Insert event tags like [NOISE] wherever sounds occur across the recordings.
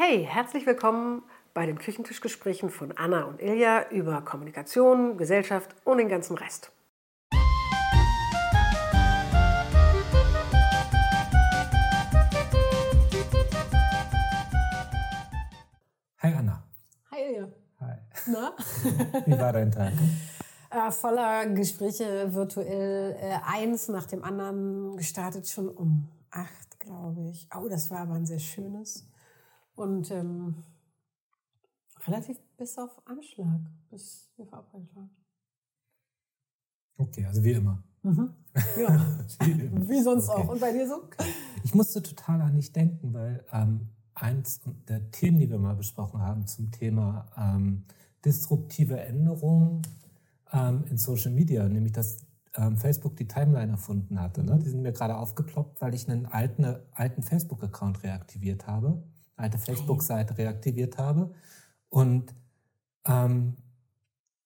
Hey, herzlich willkommen bei den Küchentischgesprächen von Anna und Ilja über Kommunikation, Gesellschaft und den ganzen Rest. Hi Anna. Hi Ilja. Hi. Na? [LAUGHS] Wie war dein Tag? Äh, voller Gespräche virtuell, äh, eins nach dem anderen, gestartet schon um acht, glaube ich. Oh, das war aber ein sehr schönes. Und ähm, relativ bis auf Anschlag, bis wir verabredet waren. Okay, also wie immer. [LAUGHS] Ja, Wie, immer. wie sonst Okay. auch. Und bei dir so? Ich musste total an dich denken, weil ähm, eins der Themen, die wir mal besprochen haben zum Thema ähm, disruptive Änderungen ähm, in Social Media, nämlich dass ähm, Facebook die Timeline erfunden hatte. Ne? Die sind mir gerade aufgeploppt, weil ich einen alten, alten Facebook-Account reaktiviert habe, alte Facebook-Seite reaktiviert habe. Und ähm,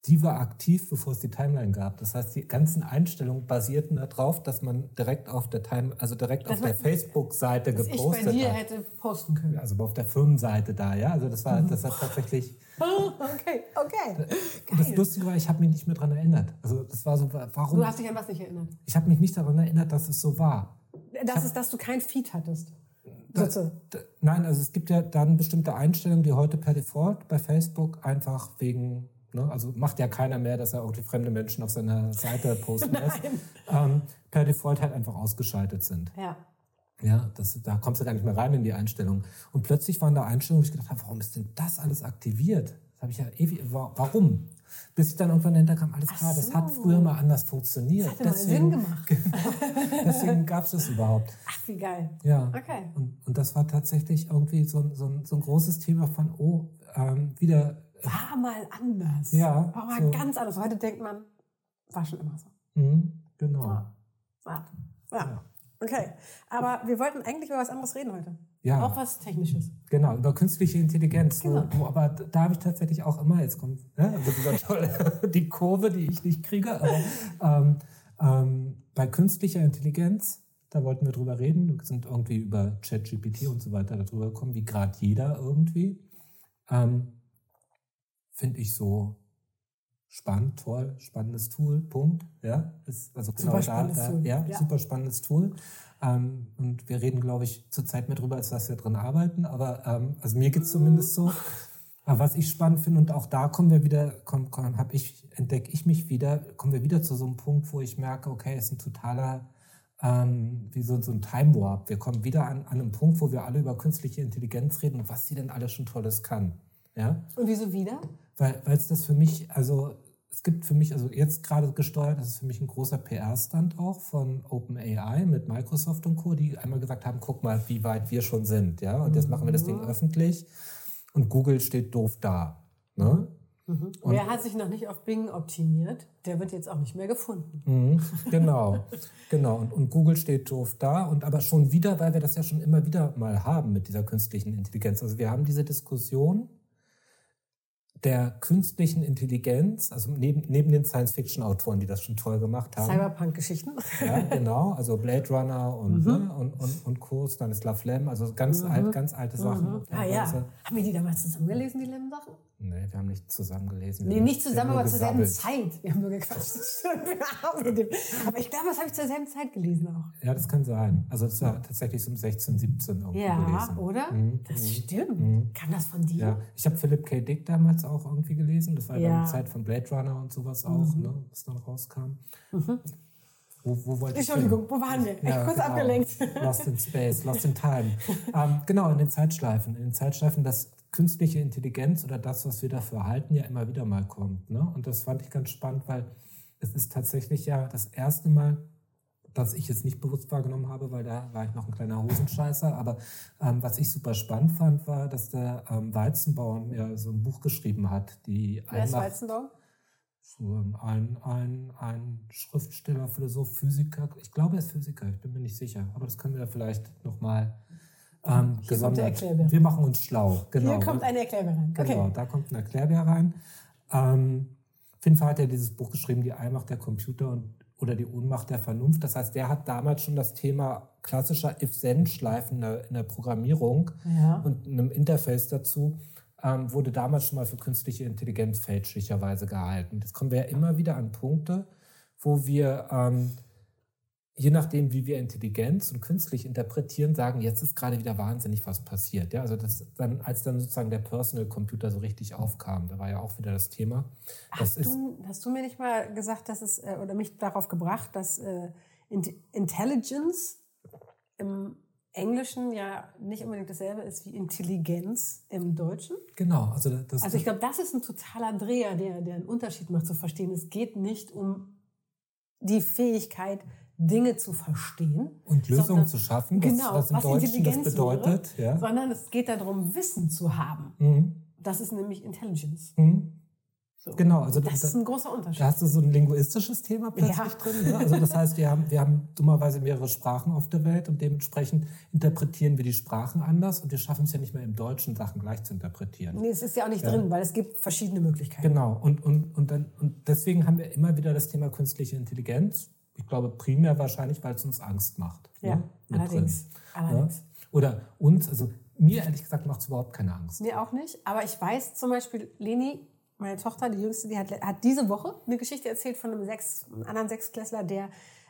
die war aktiv, bevor es die Timeline gab. Das heißt, die ganzen Einstellungen basierten darauf, dass man direkt auf der Time, also direkt Dass auf der Facebook-Seite Dass ich gepostet bei dir hat. hätte posten können. Also auf der Firmenseite da, ja. Also das war, das hat tatsächlich. [LAUGHS] okay, okay. Und das Geil. Lustige war, ich habe mich nicht mehr daran erinnert. Also das war so, warum? Du hast dich an was nicht erinnert. ich habe mich nicht daran erinnert, dass es so war. Das ist, dass du kein Feed hattest. Das- Sozusagen. D- Nein, also es gibt ja dann bestimmte Einstellungen, die heute per Default bei Facebook einfach wegen, ne, also macht ja keiner mehr, dass er irgendwie fremde Menschen auf seiner Seite posten lässt, [LAUGHS] ähm, per Default halt einfach ausgeschaltet sind. Ja. Ja, das, da kommst du gar nicht mehr rein in die Einstellung. Und plötzlich waren da Einstellungen, wo ich gedacht habe, warum ist denn das alles aktiviert? Das habe ich ja ewig, wa- warum? Bis ich dann irgendwann dahinter kam, alles klar, das hat so. früher mal anders funktioniert. Hat mal Sinn gemacht. [LAUGHS] deswegen gab es das überhaupt. Ach, wie geil. Ja. Okay. Und, und das war tatsächlich irgendwie so, ein- so, so ein großes Thema von, oh, ähm, wieder, War mal anders. Ja, War mal so. ganz anders. Heute denkt man, war schon immer so. hm, genau. Ja. Ja. ja. Okay. Aber wir wollten eigentlich über was anderes reden heute. Ja. Auch was Technisches. Genau, über künstliche Intelligenz. Genau. Wo, aber da habe ich tatsächlich auch immer, jetzt kommt ne, also dieser tolle, [LAUGHS] die Kurve, die ich nicht kriege, aber ähm, ähm, bei künstlicher Intelligenz, da wollten wir drüber reden, wir sind irgendwie über ChatGPT und so weiter darüber gekommen, wie gerade jeder irgendwie. Ähm, Finde ich so spannend, toll, spannendes Tool, Punkt. Ja, ist also genau Super da, spannendes da Tool, ja, ja. super spannendes Tool. Ähm, und wir reden, glaube ich, zurzeit mehr drüber, als dass wir drin arbeiten. Aber ähm, also mir geht's zumindest so. Aber was ich spannend finde, und auch da kommen wir wieder, komm, komm, hab ich, entdecke ich mich wieder, kommen wir wieder zu so einem Punkt, wo ich merke, okay, es ist ein totaler, ähm, wie so, so ein Time Warp. Wir kommen wieder an, an einen Punkt, wo wir alle über künstliche Intelligenz reden und was sie denn alles schon Tolles kann. Ja? Und wieso wieder? Weil es das für mich, also es gibt für mich, also jetzt gerade gesteuert, das ist für mich ein großer PR-Stand auch von OpenAI mit Microsoft und Co., die einmal gesagt haben, guck mal, wie weit wir schon sind, ja, und jetzt machen wir das Ding öffentlich und Google steht doof da, ne? Und- Wer hat sich noch nicht auf Bing optimiert? Der wird jetzt auch nicht mehr gefunden. Mhm, [LAUGHS] genau, genau. Und, und Google steht doof da und aber schon wieder, weil wir das ja schon immer wieder mal haben mit dieser künstlichen Intelligenz. Also wir haben diese Diskussion der künstlichen Intelligenz, also neben, neben den Science-Fiction-Autoren, die das schon toll gemacht haben. Cyberpunk-Geschichten. Ja, genau, also Blade Runner und, ne, und, und, und Co., Stanislav Lem, also ganz, alt, ganz alte Sachen. Ah ja. Haben wir die damals zusammengelesen, die Lem-Sachen? Nee, wir haben nicht zusammen gelesen. Nee, nicht zusammen, aber zur selben. Zeit. Wir haben nur gequatscht. [LAUGHS] Aber ich glaube, das habe ich zur selben Zeit gelesen auch. Ja, das kann sein. Also das war tatsächlich so um 16, 17 irgendwie Ja, gelesen. oder? Mhm, Das mhm. stimmt. Kam das von dir? Ja, ich habe Philip K. Dick damals auch irgendwie gelesen. Das war ja Ja. Mhm. dann die Zeit von Blade Runner und sowas auch, ne, was dann rauskam. Wo, wo wollte ich? Entschuldigung, wo waren wir? Ich kurz abgelenkt. Lost in Space, Lost in Time. [LAUGHS] ähm, genau, in den Zeitschleifen. In den Zeitschleifen, dass künstliche Intelligenz oder das, was wir dafür halten, ja immer wieder mal kommt. Ne? Und das fand ich ganz spannend, weil es ist tatsächlich ja das erste Mal, dass ich jetzt nicht bewusst wahrgenommen habe, weil da war ich noch ein kleiner Hosenscheißer. Aber ähm, was ich super spannend fand, war, dass der ähm, Weizenbaum ja so ein Buch geschrieben hat, die Wer ist Weizenbaum? Ein, ein, ein Schriftsteller, Philosoph, Physiker. Ich glaube, er ist Physiker, ich bin mir nicht sicher. Aber das können wir vielleicht nochmal ähm, der gesondert. Erklärbär. Wir machen uns schlau. Genau. Hier kommt eine Erklärung rein. Genau, Okay. da kommt ein Erklärbär rein. Ähm, auf jeden Fall hat er dieses Buch geschrieben, Die Allmacht der Computer und, oder die Ohnmacht der Vernunft. Das heißt, der hat damals schon das Thema klassischer If-Then-Schleifen in der, in der Programmierung Ja. und einem Interface dazu ähm, wurde damals schon mal für künstliche Intelligenz fälschlicherweise gehalten. Jetzt kommen wir ja immer wieder an Punkte, wo wir ähm, je nachdem, wie wir Intelligenz und künstlich interpretieren, sagen, jetzt ist gerade wieder wahnsinnig was passiert. Ja, also das dann, als dann sozusagen der Personal Computer so richtig aufkam, da war ja auch wieder das Thema. Das Hast du, hast du mir nicht mal gesagt, dass es, äh, oder mich darauf gebracht, dass äh, Int- Intelligence im Englischen ja nicht unbedingt dasselbe ist wie Intelligenz im Deutschen? genau, also das, Also ich glaube, das ist ein totaler Dreher, der, der einen Unterschied macht zu verstehen. Es geht nicht um die Fähigkeit, Dinge zu verstehen. und Lösungen sondern- zu schaffen, was, genau, was im was Deutschen das bedeutet. wäre, Ja. sondern es geht darum, Wissen zu haben. Mhm. Das ist nämlich Intelligence. Mhm. So. Genau, also das da- ist ein großer Unterschied. Da hast du so ein linguistisches Thema plötzlich Ja. drin. Ne? Also das heißt, wir haben, wir haben dummerweise mehrere Sprachen auf der Welt und dementsprechend interpretieren wir die Sprachen anders und wir schaffen es ja nicht mehr im Deutschen Sachen gleich zu interpretieren. Nee, es ist ja auch nicht drin, weil es gibt verschiedene Möglichkeiten. Genau, und, und, und, dann, und deswegen haben wir immer wieder das Thema künstliche Intelligenz. Ich glaube primär wahrscheinlich, weil es uns Angst macht. Ja, ne? Allerdings. allerdings. Ja? Oder uns, also mir ehrlich gesagt macht es überhaupt keine Angst. Mir auch nicht. Aber ich weiß zum Beispiel, Leni, meine Tochter, die Jüngste, die hat, hat diese Woche eine Geschichte erzählt von einem, Sechs, einem anderen Sechsklässler, der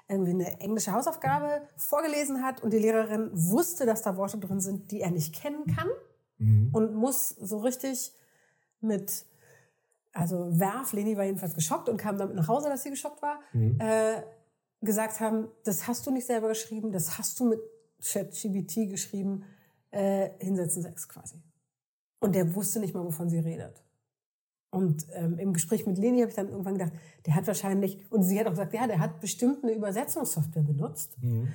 irgendwie eine englische Hausaufgabe vorgelesen hat und die Lehrerin wusste, dass da Worte drin sind, die er nicht kennen kann Mhm. und muss so richtig mit, also Werf, Leni war jedenfalls geschockt und kam damit nach Hause, dass sie geschockt war, Mhm. äh, gesagt haben, das hast du nicht selber geschrieben, das hast du mit ChatGBT geschrieben, äh, hinsetzen sechs quasi. Und der wusste nicht mal, wovon sie redet. Und ähm, im Gespräch mit Leni habe ich dann irgendwann gedacht, der hat wahrscheinlich, und sie hat auch gesagt, ja, der hat bestimmt eine Übersetzungssoftware benutzt, Mhm.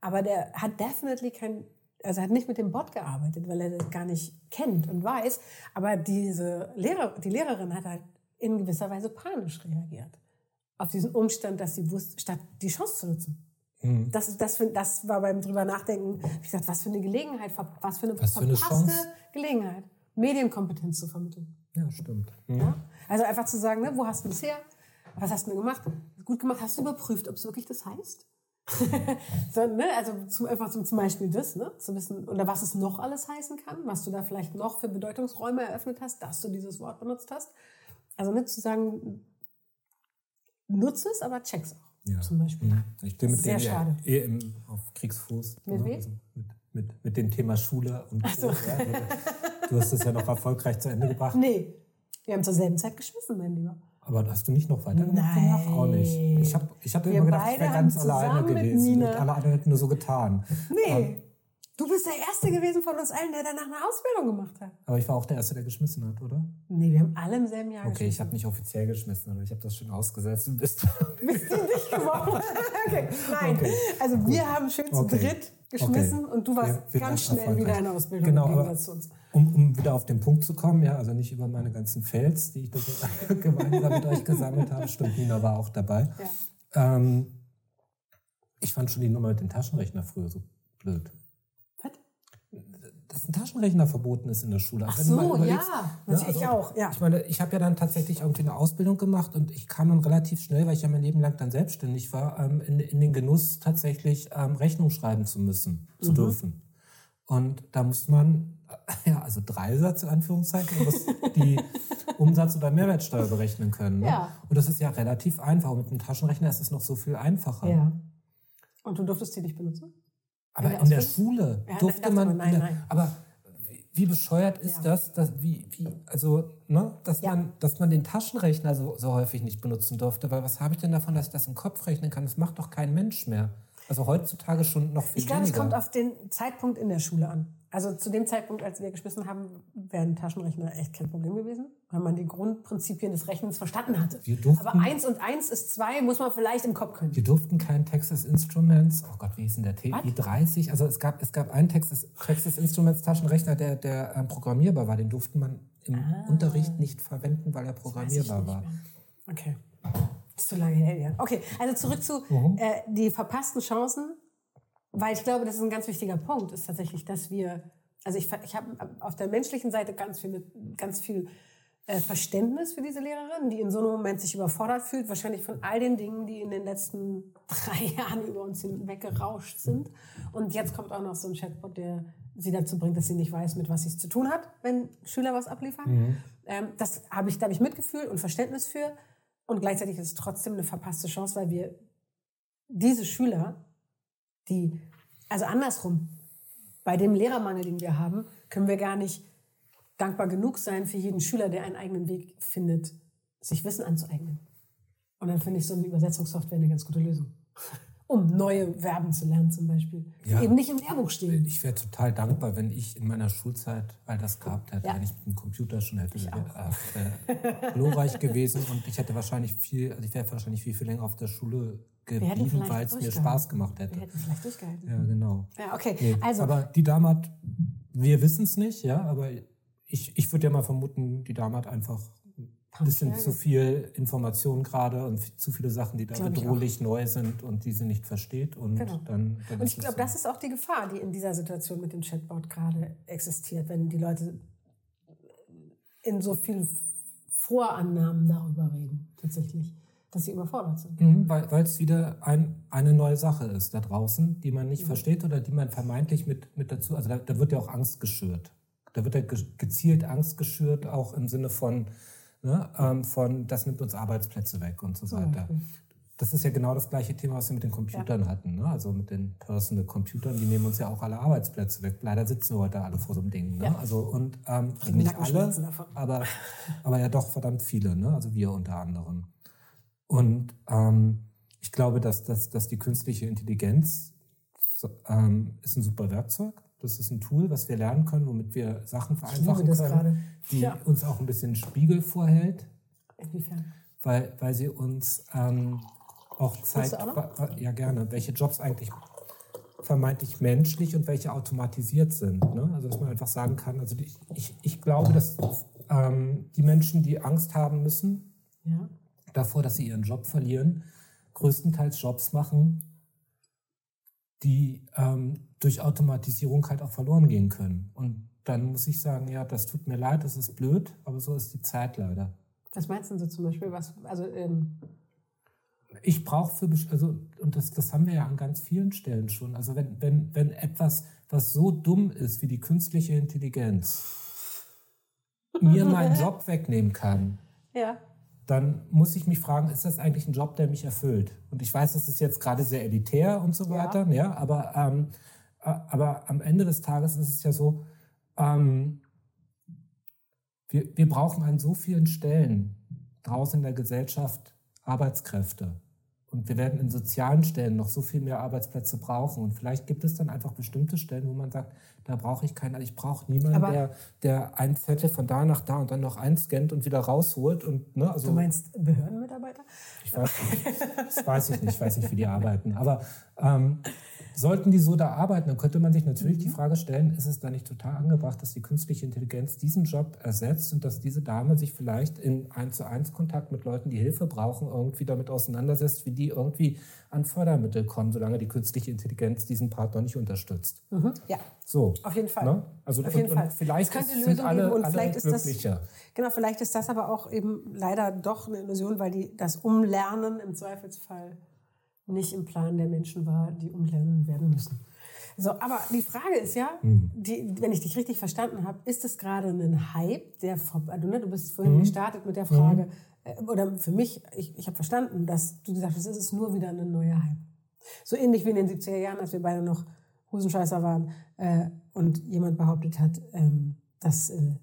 aber der hat definitely kein, also hat nicht mit dem Bot gearbeitet, weil er das gar nicht kennt und weiß. Aber diese Lehrer, die Lehrerin hat halt in gewisser Weise panisch reagiert auf diesen Umstand, dass sie wusste, statt die Chance zu nutzen. Mhm. Das, das, das war beim drüber nachdenken. Ich gesagt, was für eine Gelegenheit, was für eine Was für eine verpasste. Gelegenheit, Medienkompetenz zu vermitteln. Ja, stimmt. Ja? Also einfach zu sagen, ne, wo hast du das her? Was hast du denn gemacht? Gut gemacht. Hast du überprüft, ob es wirklich das heißt? [LAUGHS] so, ne? Also zum, einfach zum, zum Beispiel das, ne? zu wissen, oder was es noch alles heißen kann, was du da vielleicht noch für Bedeutungsräume eröffnet hast, dass du dieses Wort benutzt hast. Also nicht zu sagen, nutze es, aber check's auch. Ja. Zum Beispiel. Mhm. Ich bin mit Sehr ja schade. eh im, auf Kriegsfuß. Mit ne? wem? Also mit, mit, mit dem Thema Schule und so. Ja, also, [LAUGHS] du hast es ja noch erfolgreich zu Ende gebracht. Nee, wir haben zur selben Zeit geschmissen, mein Lieber. Aber hast du nicht noch weitergemacht Nein. danach? Auch nicht. Ich habe ich hab Wir immer gedacht, ich wäre ganz alleine gewesen. Nina- Und alle anderen hätten nur so getan. Nee, du bist der Erste gewesen von uns allen, der danach eine Ausbildung gemacht hat. Aber ich war auch der Erste, der geschmissen hat, oder? Nee, wir haben alle im selben Jahr Okay, ich geschmissen. habe nicht offiziell geschmissen, aber ich habe das schon ausgesetzt. Bist [LAUGHS] Bist du nicht geworden? [LAUGHS] okay. Nein, Okay. also wir haben schön zu Okay. dritt geschmissen Okay. und du warst wir ganz schnell wieder in Ausbildung Genau, im aber- Gegensatz zu uns. Um, um wieder auf den Punkt zu kommen, ja, also nicht über meine ganzen Fails, die ich da [LAUGHS] gemeinsam mit euch gesammelt habe. Stimmt, Nina war auch dabei. Ja. Ähm, ich fand schon die Nummer mit dem Taschenrechner früher so blöd. Was? Dass ein Taschenrechner verboten ist in der Schule. Ach mal so, ja, ne, natürlich auch, ja. Ich meine, ich habe ja dann tatsächlich irgendwie eine Ausbildung gemacht und ich kam dann relativ schnell, weil ich ja mein Leben lang dann selbstständig war, ähm, in, in den Genuss tatsächlich ähm, Rechnung schreiben zu müssen, Mhm. zu dürfen. Und da musste man, [LAUGHS] ja, also Dreisatz in Anführungszeichen, du musst die Umsatz- oder Mehrwertsteuer berechnen können. Ne? Ja. Und das ist ja relativ einfach. Mit dem Taschenrechner ist es noch so viel einfacher. Ja. Und du durftest die nicht benutzen? Aber In in der der, Ausbildung? Schule Ja, durfte man. nein, in der, nein. Aber wie, bescheuert ist Ja. das, dass, wie, wie, also, ne, dass, Ja. man, dass man den Taschenrechner so, so häufig nicht benutzen durfte? Weil was habe ich denn davon, dass ich das im Kopf rechnen kann? Das macht doch kein Mensch mehr. Also heutzutage schon noch viel Ich glaube, es kommt auf den Zeitpunkt in der Schule an. Also zu dem Zeitpunkt, als wir geschmissen haben, wäre ein Taschenrechner echt kein Problem gewesen, weil man die Grundprinzipien des Rechnens verstanden hatte. Durften- Aber eins und eins ist zwei, muss man vielleicht im Kopf können. Wir durften keinen Texas Instruments, oh Gott, wie hieß denn der TI-30? Also es gab, es gab einen Texas, Texas Instruments Taschenrechner, der, der ähm, programmierbar war. Den durfte man im Unterricht nicht verwenden, weil er Ah. Programmierbar war. Okay. Das ist zu lange her, ja. Okay, also zurück zu Mhm. äh, die verpassten Chancen, weil ich glaube, das ist ein ganz wichtiger Punkt, ist tatsächlich, dass wir, also ich, ich habe auf der menschlichen Seite ganz viel, mit, ganz viel äh, Verständnis für diese Lehrerin, die in so einem Moment sich überfordert fühlt, wahrscheinlich von all den Dingen, die in den letzten [LAUGHS] drei Jahren über uns hinweggerauscht sind. Und jetzt kommt auch noch so ein Chatbot, der sie dazu bringt, dass sie nicht weiß, mit was sie es zu tun hat, wenn Schüler was abliefern. Mhm. Ähm, das habe ich, da habe ich Mitgefühl und Verständnis für. Und gleichzeitig ist es trotzdem eine verpasste Chance, weil wir diese Schüler, die, also andersrum, bei dem Lehrermangel, den wir haben, können wir gar nicht dankbar genug sein für jeden Schüler, der einen eigenen Weg findet, sich Wissen anzueignen. Und dann finde ich so eine Übersetzungssoftware eine ganz gute Lösung. Um neue Verben zu lernen zum Beispiel. Die ja. eben nicht im Lehrbuch stehen. Ich wäre total dankbar, wenn ich in meiner Schulzeit all das gehabt hätte, ja. wenn ich mit dem Computer schon hätte. wäre äh, glorreich gewesen und ich hätte wahrscheinlich viel, also ich wäre wahrscheinlich viel, viel länger auf der Schule geblieben, weil es mir Spaß gemacht hätte. Wir hätten vielleicht durchgehalten. Ja, genau. Ja, okay. Nee, also, aber die Dame hat, wir wissen es nicht, ja, aber ich, ich würde ja mal vermuten, die Dame hat einfach ein bisschen zu viel Information gerade und zu viele Sachen, die da glaub bedrohlich neu sind und die sie nicht versteht. Und, genau. dann, dann und ich glaube, das ist auch die Gefahr, die in dieser Situation mit dem Chatbot gerade existiert, wenn die Leute in so vielen Vorannahmen darüber reden, tatsächlich, dass sie überfordert sind. Mhm, weil es wieder ein, eine neue Sache ist da draußen, die man nicht mhm. versteht oder die man vermeintlich mit, mit dazu, also da, da wird ja auch Angst geschürt. Da wird ja gezielt Angst geschürt, auch im Sinne von, ne, ähm, von das nimmt uns Arbeitsplätze weg und so weiter. Okay. Das ist ja genau das gleiche Thema, was wir mit den Computern ja. hatten. Ne? Also mit den Personal Computern, die nehmen uns ja auch alle Arbeitsplätze weg. Leider sitzen wir heute alle vor so einem Ding. Ne? Ja. Also und ähm, nicht alle, aber, aber ja doch verdammt viele. Ne? Also wir unter anderem. Und ähm, ich glaube, dass, dass, dass die künstliche Intelligenz ähm, ist ein super Werkzeug das ist ein Tool, was wir lernen können, womit wir Sachen vereinfachen können, gerade. die ja. uns auch ein bisschen Spiegel vorhält. Inwiefern? Weil, weil sie uns ähm, auch zeigt, auch ja gerne, welche Jobs eigentlich vermeintlich menschlich und welche automatisiert sind. Ne? Also dass man einfach sagen kann, also die, ich, ich glaube, dass ähm, die Menschen, die Angst haben müssen ja. davor, dass sie ihren Job verlieren, größtenteils Jobs machen, die ähm, durch Automatisierung halt auch verloren gehen können. Und dann muss ich sagen, ja, das tut mir leid, das ist blöd, aber so ist die Zeit leider. Was meinst du so zum Beispiel? Was, also, ähm ich brauche für, also, und das, das haben wir ja an ganz vielen Stellen schon. Also, wenn, wenn, wenn etwas, was so dumm ist wie die künstliche Intelligenz, mir meinen [LAUGHS] Job wegnehmen kann, ja dann muss ich mich fragen, ist das eigentlich ein Job, der mich erfüllt? Und ich weiß, das ist jetzt gerade sehr elitär und so weiter, ja, ja aber, ähm, aber am Ende des Tages ist es ja so, ähm, wir, wir brauchen an so vielen Stellen draußen in der Gesellschaft Arbeitskräfte. Und wir werden in sozialen Stellen noch so viel mehr Arbeitsplätze brauchen. Und vielleicht gibt es dann einfach bestimmte Stellen, wo man sagt, da brauche ich keinen, ich brauche niemanden, der, der ein Zettel von da nach da und dann noch einscannt und wieder rausholt. Und, ne, also, du meinst Behördenmitarbeiter? Ich weiß nicht. Das weiß ich nicht. Ich weiß nicht, wie die arbeiten. Aber ähm, Sollten die so da arbeiten, dann könnte man sich natürlich mhm. die Frage stellen, ist es da nicht total angebracht, dass die künstliche Intelligenz diesen Job ersetzt und dass diese Dame sich vielleicht in eins zu eins Kontakt mit Leuten, die Hilfe brauchen, irgendwie damit auseinandersetzt, wie die irgendwie an Fördermittel kommen, solange die künstliche Intelligenz diesen Part noch nicht unterstützt. Mhm. Ja. So. Auf jeden Fall. Ne? Also Auf jeden und, Fall. Und vielleicht es ist, sind alle, und alle vielleicht ist das, genau, vielleicht ist das aber auch eben leider doch eine Illusion, weil die das Umlernen im Zweifelsfall nicht im Plan der Menschen war, die umlernen werden müssen. So, aber die Frage ist ja, mhm. die, wenn ich dich richtig verstanden habe, ist es gerade ein Hype, der also, ne, du bist vorhin mhm. gestartet mit der Frage, mhm. oder für mich, ich, ich habe verstanden, dass du gesagt hast, es ist nur wieder ein neuer Hype. So ähnlich wie in den 70er Jahren, als wir beide noch Husenscheißer waren äh, und jemand behauptet hat, ähm, dass, äh,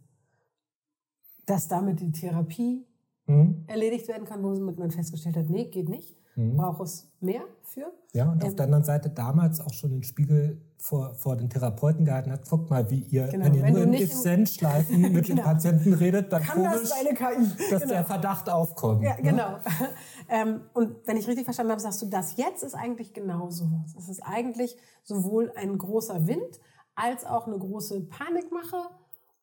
dass damit die Therapie mhm. erledigt werden kann, wo man festgestellt hat, nee, geht nicht mhm. braucht es mehr für. Ja, und ähm, auf der anderen Seite damals auch schon den Spiegel vor, vor den Therapeuten gehalten hat. Guckt mal, wie ihr, genau, wenn ihr wenn nur im If-Then-Schleifen [LAUGHS] mit genau. dem Patienten redet, dann Kann komisch, das dass genau. der Verdacht aufkommt. Ja, ne? genau. [LAUGHS] ähm, und wenn ich richtig verstanden habe, sagst du, das jetzt ist eigentlich genau sowas. Es ist eigentlich sowohl ein großer Wind als auch eine große Panikmache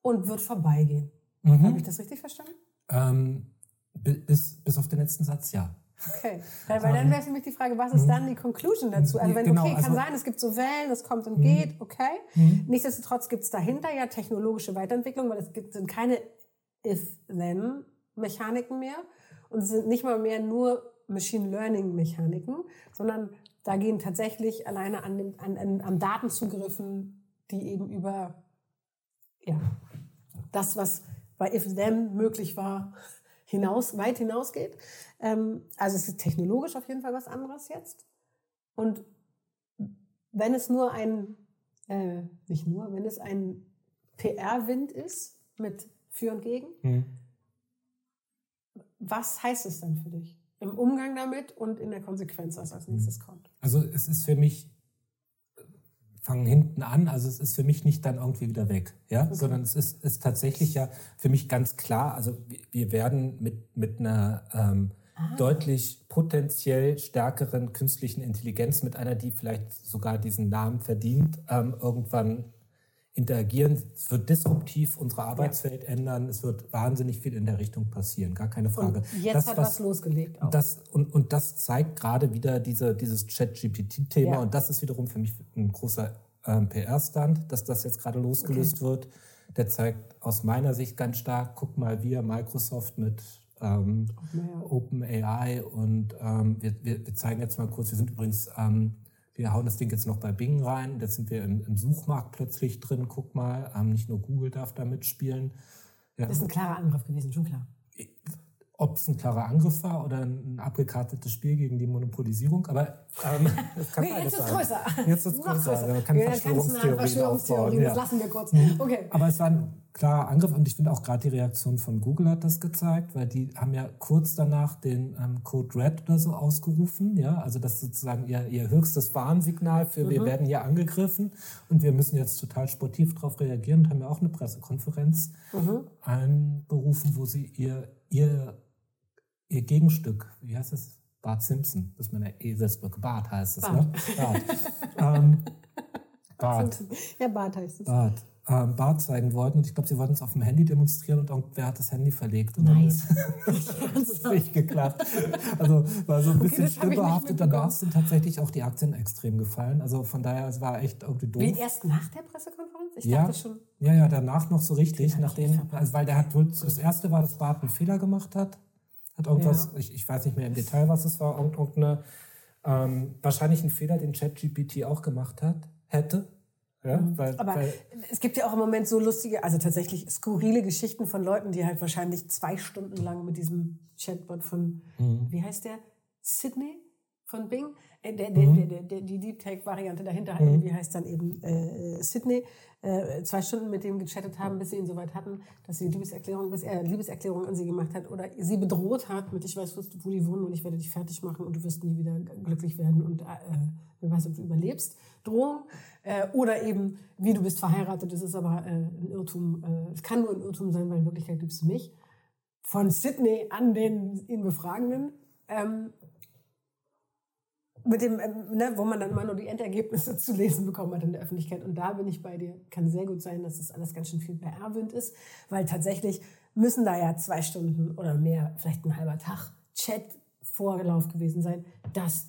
und wird vorbeigehen. Mhm. Habe ich das richtig verstanden? Ähm, bis, bis auf den letzten Satz, ja. Okay, [LAUGHS] weil, weil dann wäre für mich die Frage, was ist mhm. dann die Conclusion dazu? Also wenn, genau, okay, kann also, sein, es gibt so Wellen, es kommt und mhm. geht, okay. Mhm. Nichtsdestotrotz gibt es dahinter ja technologische Weiterentwicklung, weil es gibt, sind keine If-Then-Mechaniken mehr und es sind nicht mal mehr nur Machine Learning-Mechaniken, sondern da gehen tatsächlich alleine an, dem, an, an, an Datenzugriffen, die eben über ja, das, was bei If-Then möglich war, hinaus, weit hinausgeht. Ähm, also es ist technologisch auf jeden Fall was anderes jetzt. Und wenn es nur ein, äh, nicht nur, wenn es ein PR-Wind ist mit für und gegen, mhm. was heißt es dann für dich? Im Umgang damit und in der Konsequenz, was als nächstes kommt. Also es ist für mich, fangen hinten an, also es ist für mich nicht dann irgendwie wieder weg, ja, okay. sondern es ist, ist tatsächlich ja für mich ganz klar, also wir werden mit, mit einer ähm, ah. deutlich potenziell stärkeren künstlichen Intelligenz, mit einer, die vielleicht sogar diesen Namen verdient, ähm, irgendwann interagieren. Es wird disruptiv unsere Arbeitswelt ja. ändern. Es wird wahnsinnig viel in der Richtung passieren, gar keine Frage. Und jetzt das, hat was, was losgelegt. Auch. Das, und, und das zeigt gerade wieder diese, dieses Chat-GPT-Thema. Ja. Und das ist wiederum für mich ein großer ähm, PR-Stand, dass das jetzt gerade losgelöst okay. wird. Der zeigt aus meiner Sicht ganz stark, guck mal, wir Microsoft mit ähm, OpenAI und ähm, wir, wir, wir zeigen jetzt mal kurz, wir sind übrigens ähm, wir hauen das Ding jetzt noch bei Bing rein. Jetzt sind wir im, im Suchmarkt plötzlich drin. Guck mal, ähm, nicht nur Google darf da mitspielen. Ja. Das ist ein klarer Angriff gewesen, schon klar. Ob es ein klarer Angriff war oder ein abgekartetes Spiel gegen die Monopolisierung, aber ähm, [LAUGHS] das kann nee, jetzt ist größer. Jetzt ist es größer. größer. Man kann ja, Verschwörungstheorien, Verschwörungstheorien Das lassen wir kurz. Okay. Aber es war ein klarer Angriff und ich finde auch gerade die Reaktion von Google hat das gezeigt, weil die haben ja kurz danach den ähm, Code Red oder so ausgerufen, ja, also das ist sozusagen ihr, ihr höchstes Warnsignal für mhm. wir werden hier angegriffen und wir müssen jetzt total sportiv darauf reagieren und haben ja auch eine Pressekonferenz mhm. einberufen, wo sie ihr, ihr, ihr Gegenstück, wie heißt es? Bart Simpson, das ist meine Eselsbrücke, Bart heißt es, Bart. ne? Bart. ähm, [LAUGHS] Bart. Ja, Bart heißt es. Bart ähm, Bart zeigen wollten. Und ich glaube, sie wollten es auf dem Handy demonstrieren und irgendwer hat das Handy verlegt. Und Nein. dann ist [LAUGHS] es nicht geklappt. Also war so ein bisschen okay, stimmbehaftet. Danach sind tatsächlich auch die Aktien extrem gefallen. Also von daher, es war echt irgendwie doof. Wie erst nach der Pressekonferenz? Ich ja, dachte schon. Ja, ja, danach noch so richtig. Nachdem, also weil der hat wohl, das erste war, dass Bart einen Fehler gemacht hat. Hat irgendwas, ja. ich, ich weiß nicht mehr im Detail, was es war, irgendeine, ähm, wahrscheinlich ein Fehler, den ChatGPT auch gemacht hat, hätte. Ja, mhm. weil, Aber weil es gibt ja auch im Moment so lustige, also tatsächlich skurrile Geschichten von Leuten, die halt wahrscheinlich zwei Stunden lang mit diesem Chatbot von, mhm. wie heißt der? Sydney von Bing? Äh, der, mhm. der, der, die Deep Take-Variante dahinter mhm. wie heißt dann eben äh, Sydney, äh, zwei Stunden mit dem gechattet haben, bis sie ihn soweit hatten, dass sie Liebeserklärung, bis er Liebeserklärung an sie gemacht hat oder sie bedroht hat mit, ich weiß, wo die wohnen und ich werde dich fertig machen und du wirst nie wieder glücklich werden und äh, wer weiß, ob du überlebst. Drohung. Äh, oder eben, wie du bist verheiratet, das ist aber äh, ein Irrtum. Äh, es kann nur ein Irrtum sein, weil in Wirklichkeit liebst du mich. Von Sydney an den ihn Befragenden. Ähm, mit dem, ähm, ne, wo man dann immer nur die Endergebnisse zu lesen bekommen hat in der Öffentlichkeit. Und da bin ich bei dir. Kann sehr gut sein, dass das alles ganz schön viel PR-Wind ist, weil tatsächlich müssen da ja zwei Stunden oder mehr, vielleicht ein halber Tag Chat-Vorlauf gewesen sein, dass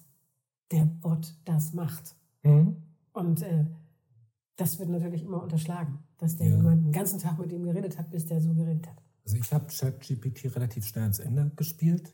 der Bot das macht. Mhm. Und äh, das wird natürlich immer unterschlagen, dass der ja. jemand den ganzen Tag mit ihm geredet hat, bis der so geredet hat. Also ich habe ChatGPT relativ schnell ans Ende gespielt.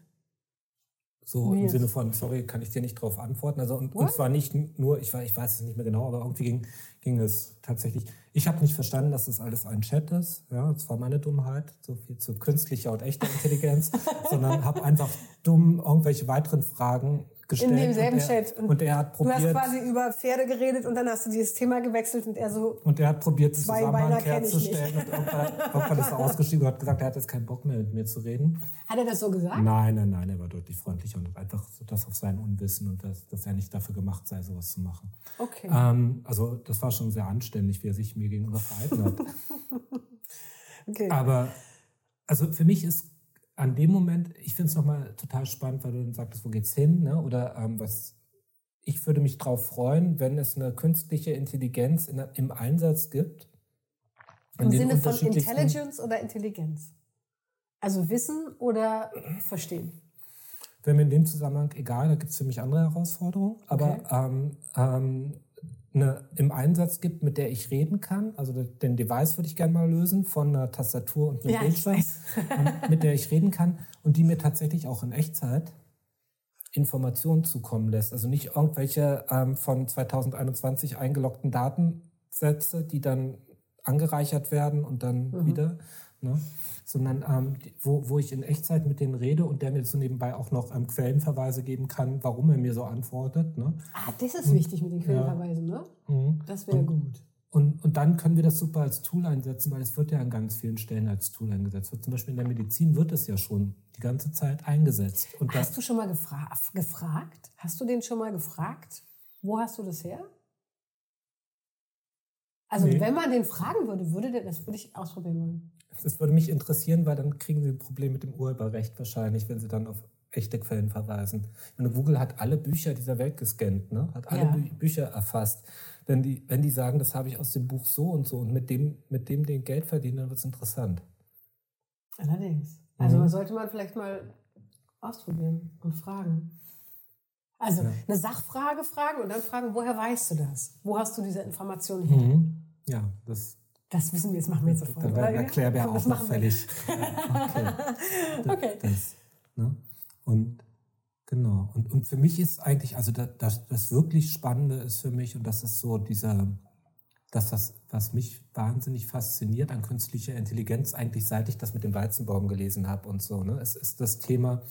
So im Sinne von, sorry, kann ich dir nicht darauf antworten. Also und, und zwar nicht nur, ich, ich weiß es nicht mehr genau, aber irgendwie ging, ging es tatsächlich. Ich habe nicht verstanden, dass das alles ein Chat ist. Ja, das war meine Dummheit, so viel zu künstlicher und echter Intelligenz, [LAUGHS] sondern habe einfach dumm irgendwelche weiteren Fragen gestellt. In demselben und er, Chat. Und, und, er hat probiert. Du hast quasi über Pferde geredet und dann hast du dieses Thema gewechselt und er so. Und er hat probiert, den Zusammenhang herzustellen und irgendwann, ist er [LAUGHS] ausgestiegen und hat gesagt, er hat jetzt keinen Bock mehr mit mir zu reden. Hat er das so gesagt? Nein, nein, nein, er war deutlich freundlicher und einfach so das auf sein Unwissen und das, dass er nicht dafür gemacht sei, sowas zu machen. Okay. Ähm, also das war schon sehr anständig, wie er sich mir gegenüber verhalten hat. [LAUGHS] okay. Aber also für mich ist an dem Moment, ich finde es nochmal total spannend, weil du dann sagtest, wo geht's hin, ne? Oder ähm, was ich würde mich darauf freuen, wenn es eine künstliche Intelligenz in, im Einsatz gibt. Im Sinne von Intelligence oder Intelligenz? Also Wissen oder Verstehen? Wäre mir in dem Zusammenhang egal, da gibt es für mich andere Herausforderungen. Aber okay. ähm, ähm, eine im Einsatz gibt, mit der ich reden kann. Also den Device würde ich gerne mal lösen von einer Tastatur und einem Ja, Bildschirm, mit der ich reden kann und die mir tatsächlich auch in Echtzeit Informationen zukommen lässt. Also nicht irgendwelche ähm, von 2021 eingeloggten Datensätze, die dann angereichert werden und dann wieder, ne? sondern ähm, wo, wo ich in Echtzeit mit denen rede und der mir so nebenbei auch noch ähm, Quellenverweise geben kann, warum er mir so antwortet. Ne? Ah, das ist wichtig mit den Quellenverweisen, ne? Mhm. Das wäre gut. Und, und dann können wir das super als Tool einsetzen, weil es wird ja an ganz vielen Stellen als Tool eingesetzt. Zum Beispiel in der Medizin wird es ja schon die ganze Zeit eingesetzt. Und Hast du schon mal gefra gefragt? Hast du den schon mal gefragt? Wo hast du das her? Also Nee. wenn man den fragen würde, würde der, das würde ich ausprobieren wollen. Das würde mich interessieren, weil dann kriegen sie ein Problem mit dem Urheberrecht wahrscheinlich, wenn sie dann auf echte Quellen verweisen. Ich meine, Google hat alle Bücher dieser Welt gescannt, ne? hat alle Ja. Bü Bücher erfasst. Wenn die, wenn die sagen, das habe ich aus dem Buch so und so und mit dem, mit dem den Geld verdienen, dann wird es interessant. Allerdings. Also Mhm. sollte man vielleicht mal ausprobieren und fragen. Also Ja. eine Sachfrage fragen und dann fragen, woher weißt du das? Wo hast du diese Information her? Mhm. Ja, das, Das wissen wir, jetzt machen wir jetzt sofort. da oder? werden Erklärbär Das auch noch fällig. [LAUGHS] Okay. Okay. Das, ne? Und genau. Und, und für mich ist eigentlich, also das, das, das wirklich Spannende ist für mich, und das ist so dieser, dass das, was mich wahnsinnig fasziniert an künstlicher Intelligenz, eigentlich seit ich das mit dem Weizenbaum gelesen habe und so, ne? es ist das Thema,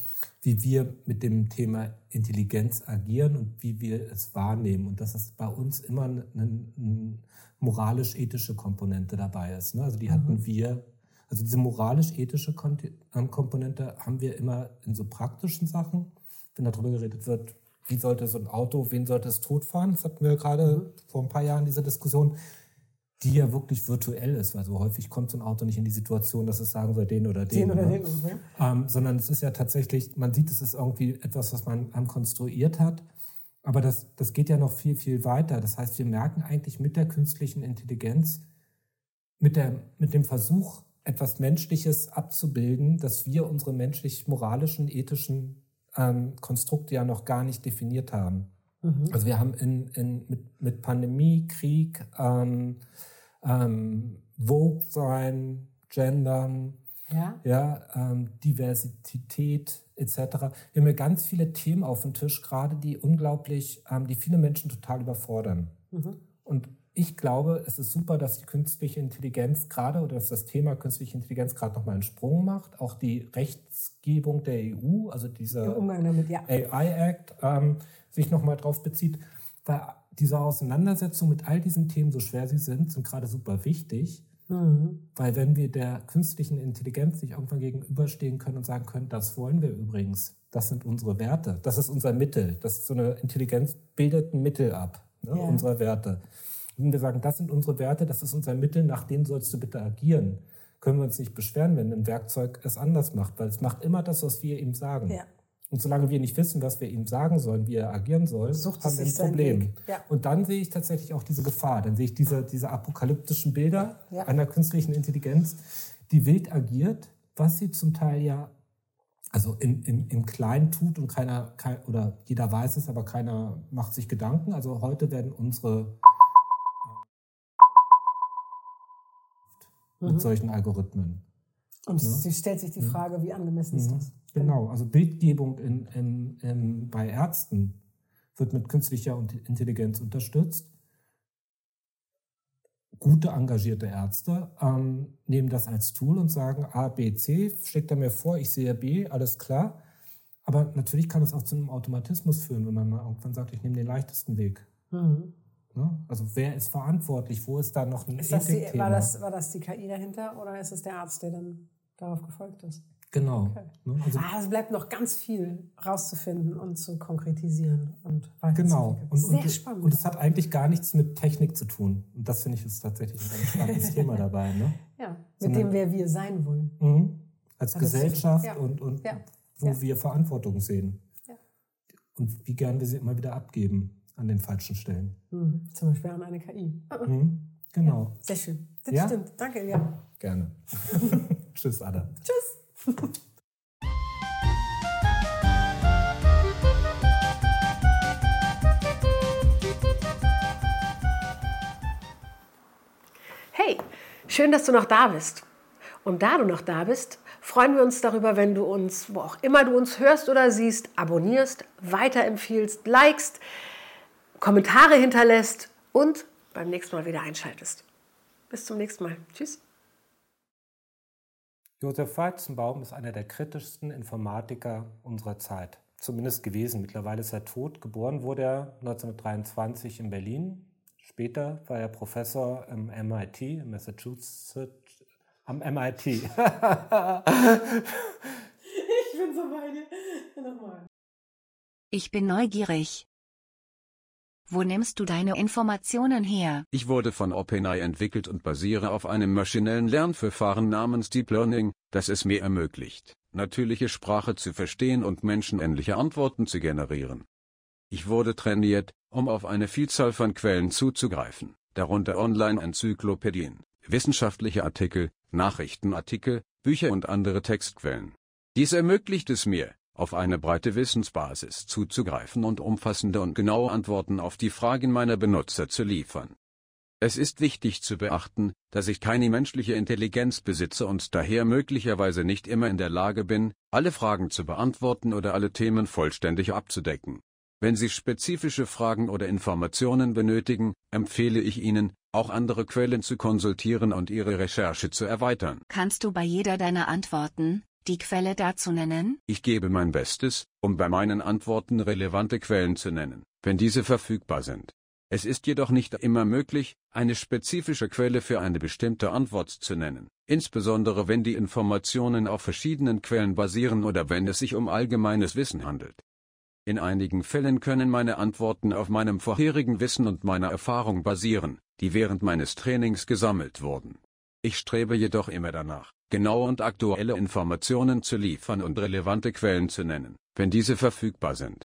wie wir mit dem Thema Intelligenz agieren und wie wir es wahrnehmen. Und dass es bei uns immer eine, eine moralisch-ethische Komponente dabei ist. Ne? Also die hatten wir also diese moralisch-ethische Komponente haben wir immer in so praktischen Sachen, wenn darüber geredet wird, wie sollte so ein Auto, wen sollte es totfahren? Das hatten wir gerade vor ein paar Jahren diese Diskussion, die ja wirklich virtuell ist, weil so häufig kommt so ein Auto nicht in die Situation, dass es sagen soll, den oder den. Den oder ne? den. Okay. ähm, sondern es ist ja tatsächlich, man sieht, es ist irgendwie etwas, was man ähm, konstruiert hat. Aber das, das geht ja noch viel, viel weiter. Das heißt, wir merken eigentlich mit der künstlichen Intelligenz, mit, der, mit dem Versuch, etwas Menschliches abzubilden, dass wir unsere menschlich-moralischen, ethischen ähm, Konstrukte ja noch gar nicht definiert haben. Also wir haben in, in, mit, mit Pandemie, Krieg, ähm, ähm, Vogue sein, Gendern, Ja. ja, ähm, Diversität etc. Wir haben ja ganz viele Themen auf dem Tisch, gerade die unglaublich, ähm, die viele Menschen total überfordern. Und ich glaube, es ist super, dass die künstliche Intelligenz gerade oder dass das Thema künstliche Intelligenz gerade nochmal einen Sprung macht. Auch die Rechtsgebung der EU, also dieser ja. AI Act, ähm, sich nochmal drauf bezieht, weil diese Auseinandersetzung mit all diesen Themen, so schwer sie sind, sind gerade super wichtig. Weil wenn wir der künstlichen Intelligenz nicht irgendwann gegenüberstehen können und sagen können, das wollen wir übrigens, das sind unsere Werte, das ist unser Mittel, das ist so eine Intelligenz bildet ein Mittel ab ne, Ja. unserer Werte. Wenn wir sagen, das sind unsere Werte, das ist unser Mittel, nach denen sollst du bitte agieren, können wir uns nicht beschweren, wenn ein Werkzeug es anders macht, weil es macht immer das, was wir ihm sagen. Ja. Und solange wir nicht wissen, was wir ihm sagen sollen, wie er agieren soll, Sucht haben wir ein Problem. Ja. Und dann sehe ich tatsächlich auch diese Gefahr. Dann sehe ich diese, diese apokalyptischen Bilder Ja. einer künstlichen Intelligenz, die wild agiert, was sie zum Teil ja also in, in, im Kleinen tut und keiner, kein, oder jeder weiß es, aber keiner macht sich Gedanken. Also heute werden unsere Mhm. mit solchen Algorithmen. Und Ne? sie stellt sich die Frage, wie angemessen ist das? Genau, also Bildgebung in, in, in, bei Ärzten wird mit künstlicher Intelligenz unterstützt. Gute, engagierte Ärzte ähm, nehmen das als Tool und sagen A, B, C, schlägt er mir vor, ich sehe B, alles klar. Aber natürlich kann es auch zu einem Automatismus führen, wenn man mal irgendwann sagt, ich nehme den leichtesten Weg. Mhm. Ne? Also wer ist verantwortlich? Wo ist da noch ein Ist das die, war, das, war das die KI dahinter oder ist es der Arzt, der dann darauf gefolgt ist? Genau. Okay. Ne? Also Ah, es bleibt noch ganz viel rauszufinden und zu konkretisieren und Genau. Und, Sehr und, spannend. Und es hat eigentlich gar nichts mit Technik zu tun. Und das finde ich ist tatsächlich ein ganz spannendes [LAUGHS] Thema dabei. Ne? ja, mit sondern- dem, wer wir sein wollen. Mhm. Als ist- Gesellschaft ja. und, und Ja. wo Ja. wir Verantwortung sehen. Und wie gern wir sie immer wieder abgeben an den falschen Stellen. Mhm. Zum Beispiel an eine KI. Mhm. Hm, genau. Ja, sehr schön. Das ja? stimmt. Danke, ja. Gerne. [LAUGHS] Tschüss, Ada. Tschüss. Hey, schön, dass du noch da bist. Und da du noch da bist, freuen wir uns darüber, wenn du uns, wo auch immer du uns hörst oder siehst, abonnierst, weiterempfiehlst, likest Kommentare hinterlässt und beim nächsten Mal wieder einschaltest. Bis zum nächsten Mal. Tschüss. Josef Weizenbaum ist einer der kritischsten Informatiker unserer Zeit. Zumindest gewesen. Mittlerweile ist er tot. Geboren wurde er 1923 in Berlin. Später war er Professor im MIT, in Massachusetts, am MIT. [LAUGHS] ich bin so meine. Nochmal. Ich bin neugierig. Wo nimmst du deine Informationen her? Ich wurde von OpenAI entwickelt und basiere auf einem maschinellen Lernverfahren namens Deep Learning, das es mir ermöglicht, natürliche Sprache zu verstehen und menschenähnliche Antworten zu generieren. Ich wurde trainiert, um auf eine Vielzahl von Quellen zuzugreifen, darunter Online-Enzyklopädien, wissenschaftliche Artikel, Nachrichtenartikel, Bücher und andere Textquellen. Dies ermöglicht es mir, auf eine breite Wissensbasis zuzugreifen und umfassende und genaue Antworten auf die Fragen meiner Benutzer zu liefern. Es ist wichtig zu beachten, dass ich keine menschliche Intelligenz besitze und daher möglicherweise nicht immer in der Lage bin, alle Fragen zu beantworten oder alle Themen vollständig abzudecken. Wenn Sie spezifische Fragen oder Informationen benötigen, empfehle ich Ihnen, auch andere Quellen zu konsultieren und Ihre Recherche zu erweitern. Kannst du bei jeder deiner Antworten, die Quelle dazu nennen? Ich gebe mein Bestes, um bei meinen Antworten relevante Quellen zu nennen, wenn diese verfügbar sind. Es ist jedoch nicht immer möglich, eine spezifische Quelle für eine bestimmte Antwort zu nennen, insbesondere wenn die Informationen auf verschiedenen Quellen basieren oder wenn es sich um allgemeines Wissen handelt. In einigen Fällen können meine Antworten auf meinem vorherigen Wissen und meiner Erfahrung basieren, die während meines Trainings gesammelt wurden. Ich strebe jedoch immer danach, genaue und aktuelle Informationen zu liefern und relevante Quellen zu nennen, wenn diese verfügbar sind.